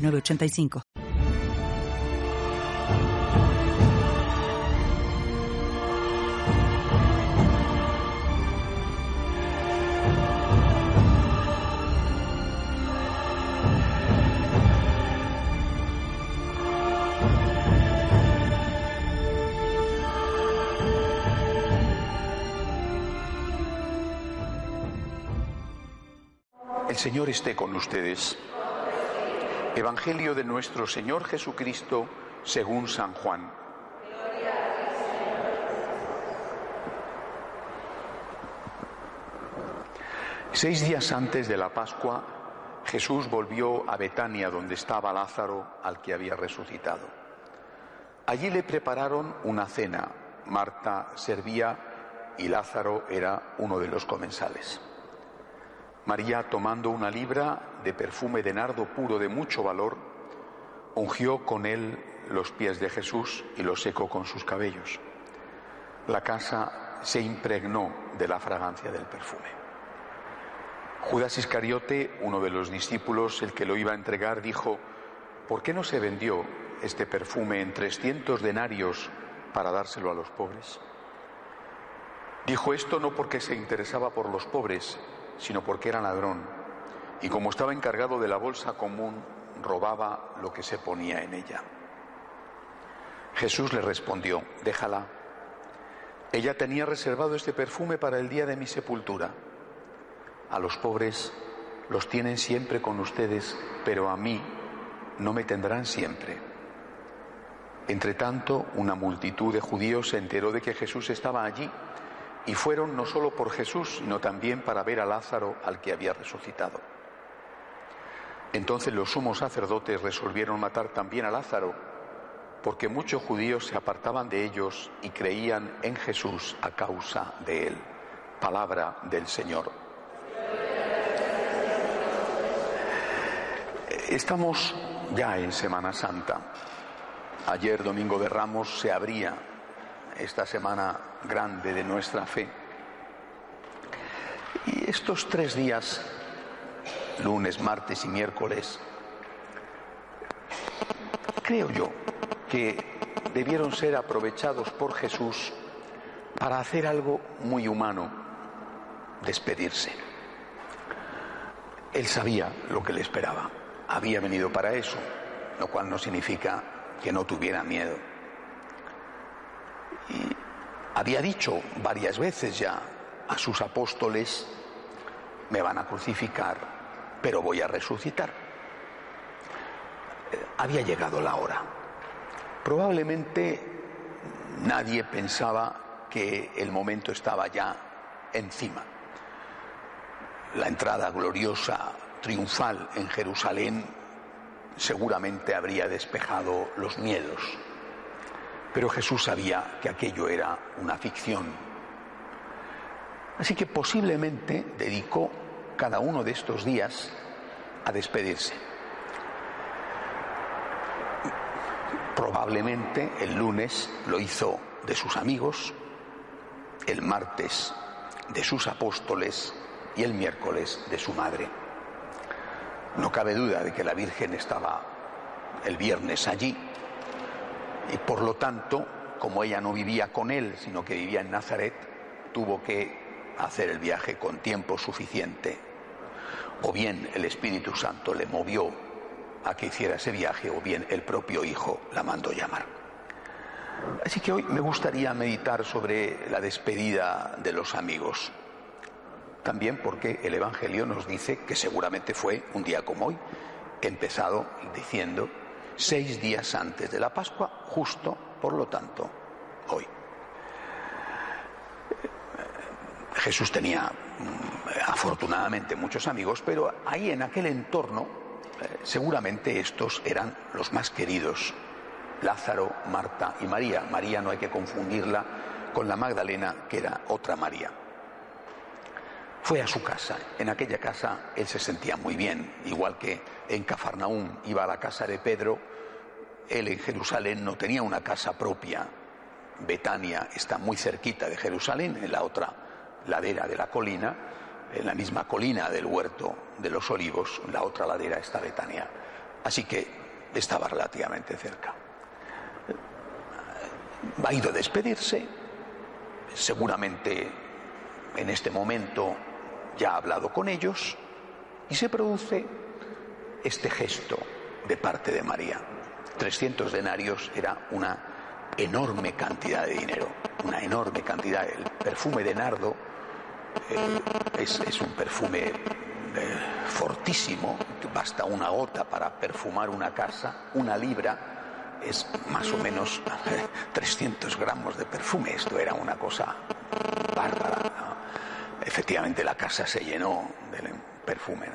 985. El Señor esté con ustedes. Evangelio de nuestro Señor Jesucristo según San Juan. Seis días antes de la Pascua, Jesús volvió a Betania donde estaba Lázaro al que había resucitado. Allí le prepararon una cena. Marta servía y Lázaro era uno de los comensales. María, tomando una libra de perfume de nardo puro de mucho valor, ungió con él los pies de Jesús y los secó con sus cabellos. La casa se impregnó de la fragancia del perfume. Judas Iscariote, uno de los discípulos, el que lo iba a entregar, dijo, ¿por qué no se vendió este perfume en trescientos denarios para dárselo a los pobres? Dijo esto no porque se interesaba por los pobres, sino porque era ladrón. Y como estaba encargado de la bolsa común, robaba lo que se ponía en ella. Jesús le respondió, déjala. Ella tenía reservado este perfume para el día de mi sepultura. A los pobres los tienen siempre con ustedes, pero a mí no me tendrán siempre. Entre tanto, una multitud de judíos se enteró de que Jesús estaba allí y fueron no solo por Jesús, sino también para ver a Lázaro al que había resucitado. Entonces los sumos sacerdotes resolvieron matar también a Lázaro, porque muchos judíos se apartaban de ellos y creían en Jesús a causa de él. Palabra del Señor. Estamos ya en Semana Santa. Ayer, Domingo de Ramos, se abría esta semana grande de nuestra fe. Y estos tres días, lunes, martes y miércoles, creo yo que debieron ser aprovechados por Jesús para hacer algo muy humano, despedirse. Él sabía lo que le esperaba, había venido para eso, lo cual no significa que no tuviera miedo. Y había dicho varias veces ya a sus apóstoles, me van a crucificar, pero voy a resucitar. Eh, había llegado la hora. Probablemente nadie pensaba que el momento estaba ya encima. La entrada gloriosa, triunfal en Jerusalén seguramente habría despejado los miedos pero Jesús sabía que aquello era una ficción. Así que posiblemente dedicó cada uno de estos días a despedirse. Probablemente el lunes lo hizo de sus amigos, el martes de sus apóstoles y el miércoles de su madre. No cabe duda de que la Virgen estaba el viernes allí y por lo tanto, como ella no vivía con él, sino que vivía en Nazaret, tuvo que hacer el viaje con tiempo suficiente. O bien el Espíritu Santo le movió a que hiciera ese viaje, o bien el propio Hijo la mandó llamar. Así que hoy me gustaría meditar sobre la despedida de los amigos. También porque el Evangelio nos dice que seguramente fue un día como hoy, empezado diciendo seis días antes de la Pascua, justo, por lo tanto, hoy. Jesús tenía mm, afortunadamente muchos amigos, pero ahí en aquel entorno eh, seguramente estos eran los más queridos, Lázaro, Marta y María. María no hay que confundirla con la Magdalena, que era otra María. Fue a su casa. En aquella casa él se sentía muy bien, igual que en Cafarnaúm iba a la casa de Pedro. Él en Jerusalén no tenía una casa propia. Betania está muy cerquita de Jerusalén, en la otra ladera de la colina, en la misma colina del huerto de los olivos, en la otra ladera está Betania. Así que estaba relativamente cerca. Ha ido a despedirse, seguramente en este momento ya ha hablado con ellos y se produce este gesto de parte de María. 300 denarios era una enorme cantidad de dinero, una enorme cantidad. El perfume de nardo eh, es, un perfume eh, fortísimo, basta una gota para perfumar una casa, una libra es más o menos 300 gramos de perfume. Esto era una cosa bárbara. Efectivamente la casa se llenó del perfume.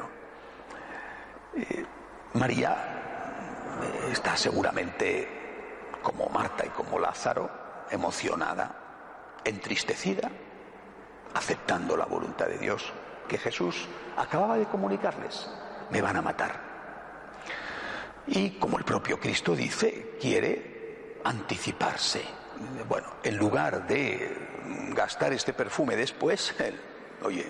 Eh, María está seguramente, como Marta y como Lázaro, emocionada, entristecida, aceptando la voluntad de Dios que Jesús acababa de comunicarles. Me van a matar. Y como el propio Cristo dice, quiere anticiparse. Bueno, en lugar de gastar este perfume después, oye,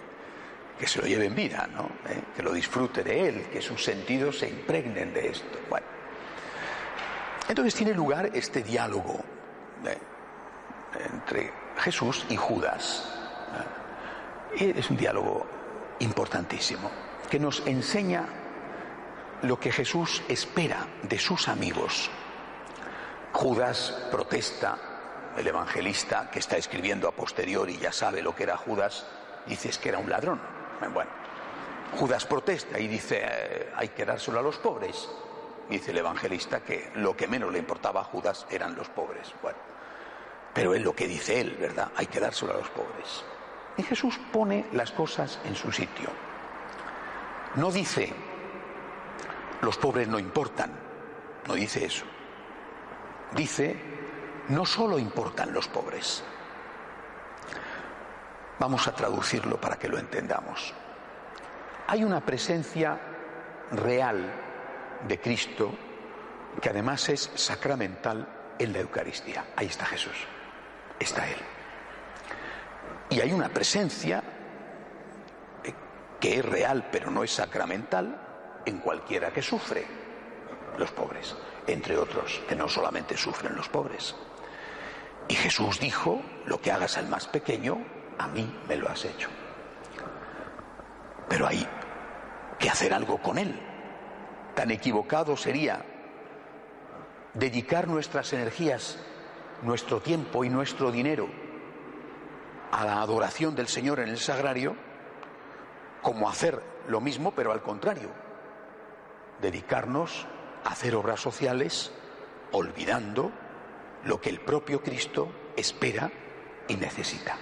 que se lo lleve en vida, ¿no? ¿Eh? Que lo disfrute de él, que sus sentidos se impregnen de esto. Bueno. Entonces tiene lugar este diálogo ¿eh? entre Jesús y Judas. ¿eh? Y es un diálogo importantísimo, que nos enseña lo que Jesús espera de sus amigos. Judas protesta, el evangelista que está escribiendo a posteriori ya sabe lo que era Judas, dices que era un ladrón. Bueno, Judas protesta y dice, eh, hay que dárselo a los pobres. Dice el evangelista que lo que menos le importaba a Judas eran los pobres. Bueno, pero es lo que dice él, ¿verdad? Hay que dárselo a los pobres. Y Jesús pone las cosas en su sitio. No dice, los pobres no importan, no dice eso. Dice, no solo importan los pobres, Vamos a traducirlo para que lo entendamos. Hay una presencia real de Cristo que además es sacramental en la Eucaristía. Ahí está Jesús, está Él. Y hay una presencia eh, que es real pero no es sacramental en cualquiera que sufre, los pobres, entre otros, que no solamente sufren los pobres. Y Jesús dijo, lo que hagas al más pequeño, a mí me lo has hecho. Pero hay que hacer algo con él. Tan equivocado sería dedicar nuestras energías, nuestro tiempo y nuestro dinero a la adoración del Señor en el sagrario, como hacer lo mismo, pero al contrario, dedicarnos a hacer obras sociales olvidando lo que el propio Cristo espera y necesita.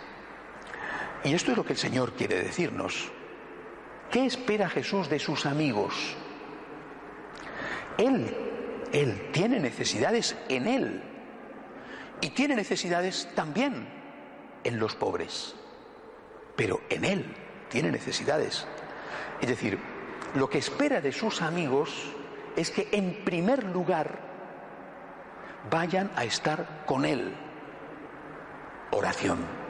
Y esto es lo que el Señor quiere decirnos. ¿Qué espera Jesús de sus amigos? Él, Él tiene necesidades en Él y tiene necesidades también en los pobres, pero en Él tiene necesidades. Es decir, lo que espera de sus amigos es que en primer lugar vayan a estar con Él. Oración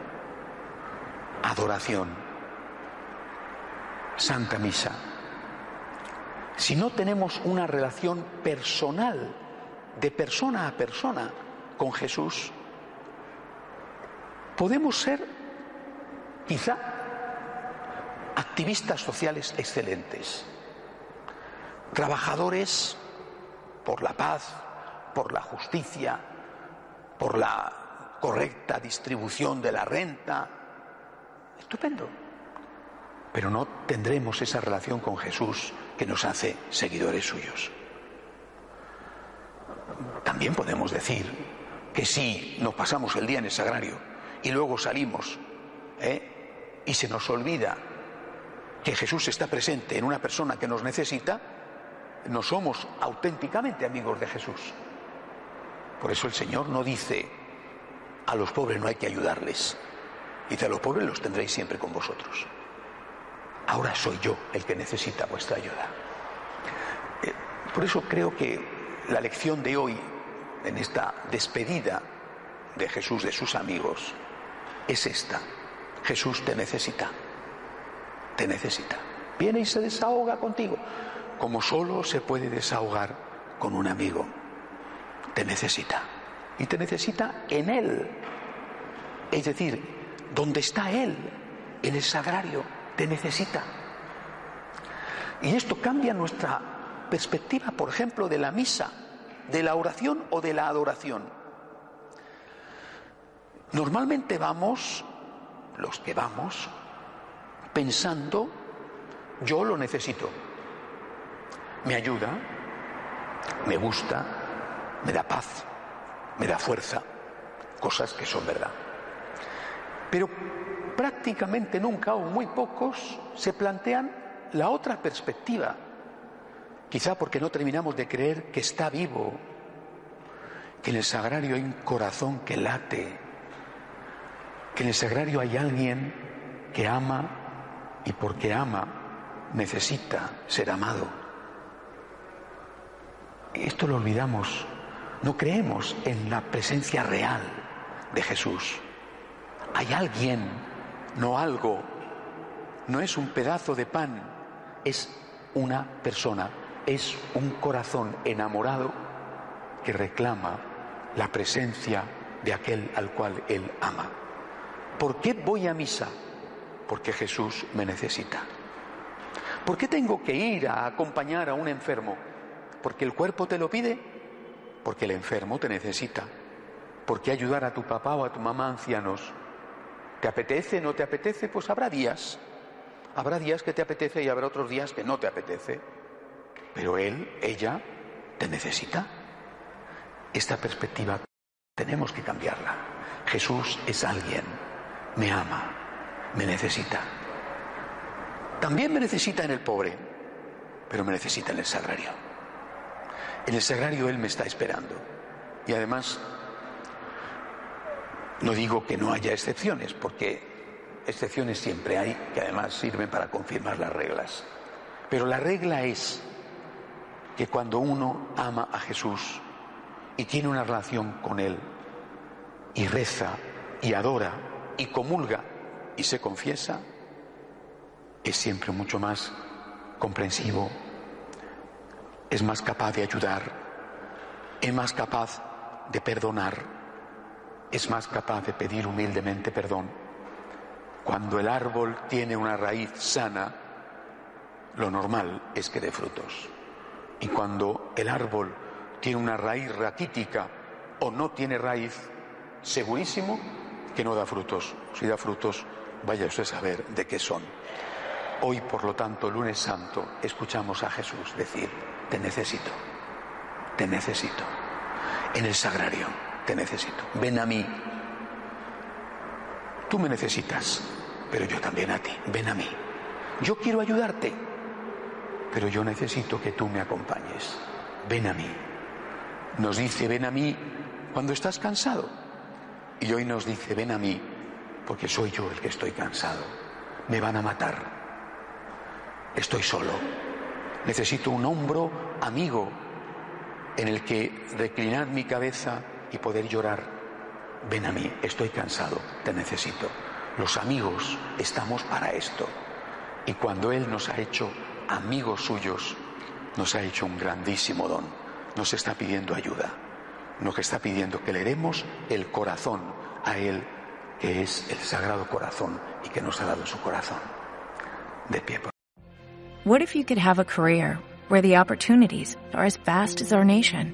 adoración, Santa Misa. Si no tenemos una relación personal, de persona a persona, con Jesús, podemos ser quizá activistas sociales excelentes, trabajadores por la paz, por la justicia, por la correcta distribución de la renta, Estupendo. Pero no tendremos esa relación con Jesús que nos hace seguidores suyos. También podemos decir que si nos pasamos el día en el sagrario y luego salimos ¿eh? y se nos olvida que Jesús está presente en una persona que nos necesita, no somos auténticamente amigos de Jesús. Por eso el Señor no dice, a los pobres no hay que ayudarles. Dice, a los pobres los tendréis siempre con vosotros. Ahora soy yo el que necesita vuestra ayuda. Eh, por eso creo que la lección de hoy, en esta despedida de Jesús de sus amigos, es esta. Jesús te necesita. Te necesita. Viene y se desahoga contigo, como solo se puede desahogar con un amigo. Te necesita. Y te necesita en Él. Es decir, donde está Él, en el sagrario, te necesita. Y esto cambia nuestra perspectiva, por ejemplo, de la misa, de la oración o de la adoración. Normalmente vamos, los que vamos, pensando, yo lo necesito. Me ayuda, me gusta, me da paz, me da fuerza, cosas que son verdad. Pero prácticamente nunca o muy pocos se plantean la otra perspectiva, quizá porque no terminamos de creer que está vivo, que en el sagrario hay un corazón que late, que en el sagrario hay alguien que ama y porque ama necesita ser amado. Esto lo olvidamos, no creemos en la presencia real de Jesús. Hay alguien, no algo, no es un pedazo de pan, es una persona, es un corazón enamorado que reclama la presencia de aquel al cual él ama. ¿Por qué voy a misa? Porque Jesús me necesita. ¿Por qué tengo que ir a acompañar a un enfermo? ¿Porque el cuerpo te lo pide? Porque el enfermo te necesita. ¿Por qué ayudar a tu papá o a tu mamá ancianos? ¿Te apetece, no te apetece? Pues habrá días. Habrá días que te apetece y habrá otros días que no te apetece. Pero él, ella, te necesita. Esta perspectiva tenemos que cambiarla. Jesús es alguien me ama, me necesita. También me necesita en el pobre, pero me necesita en el sagrario. En el sagrario Él me está esperando. Y además, no digo que no haya excepciones, porque excepciones siempre hay, que además sirven para confirmar las reglas. Pero la regla es que cuando uno ama a Jesús y tiene una relación con Él, y reza y adora y comulga y se confiesa, es siempre mucho más comprensivo, es más capaz de ayudar, es más capaz de perdonar, es más capaz de pedir humildemente perdón. Cuando el árbol tiene una raíz sana, lo normal es que dé frutos. Y cuando el árbol tiene una raíz raquítica o no tiene raíz, segurísimo que no da frutos. Si da frutos, vaya usted a saber de qué son. Hoy, por lo tanto, lunes santo, escuchamos a Jesús decir, te necesito, te necesito. En el sagrario, te necesito. Ven a mí. Tú me necesitas, pero yo también a ti. Ven a mí. Yo quiero ayudarte, pero yo necesito que tú me acompañes. Ven a mí. Nos dice, ven a mí cuando estás cansado y hoy nos dice, ven a mí, porque soy yo el que estoy cansado. Me van a matar. Estoy solo. Necesito un hombro amigo en el que reclinar mi cabeza y poder llorar. Ven a mí, estoy cansado, te necesito. Los amigos estamos para esto. Y cuando Él nos ha hecho amigos suyos, nos ha hecho un grandísimo don. Nos está pidiendo ayuda que está pidiendo, que le demos el corazón a Él, que es el Sagrado Corazón y que nos ha dado su corazón. De pie. What if you could have a career where the opportunities are as vast as our nation,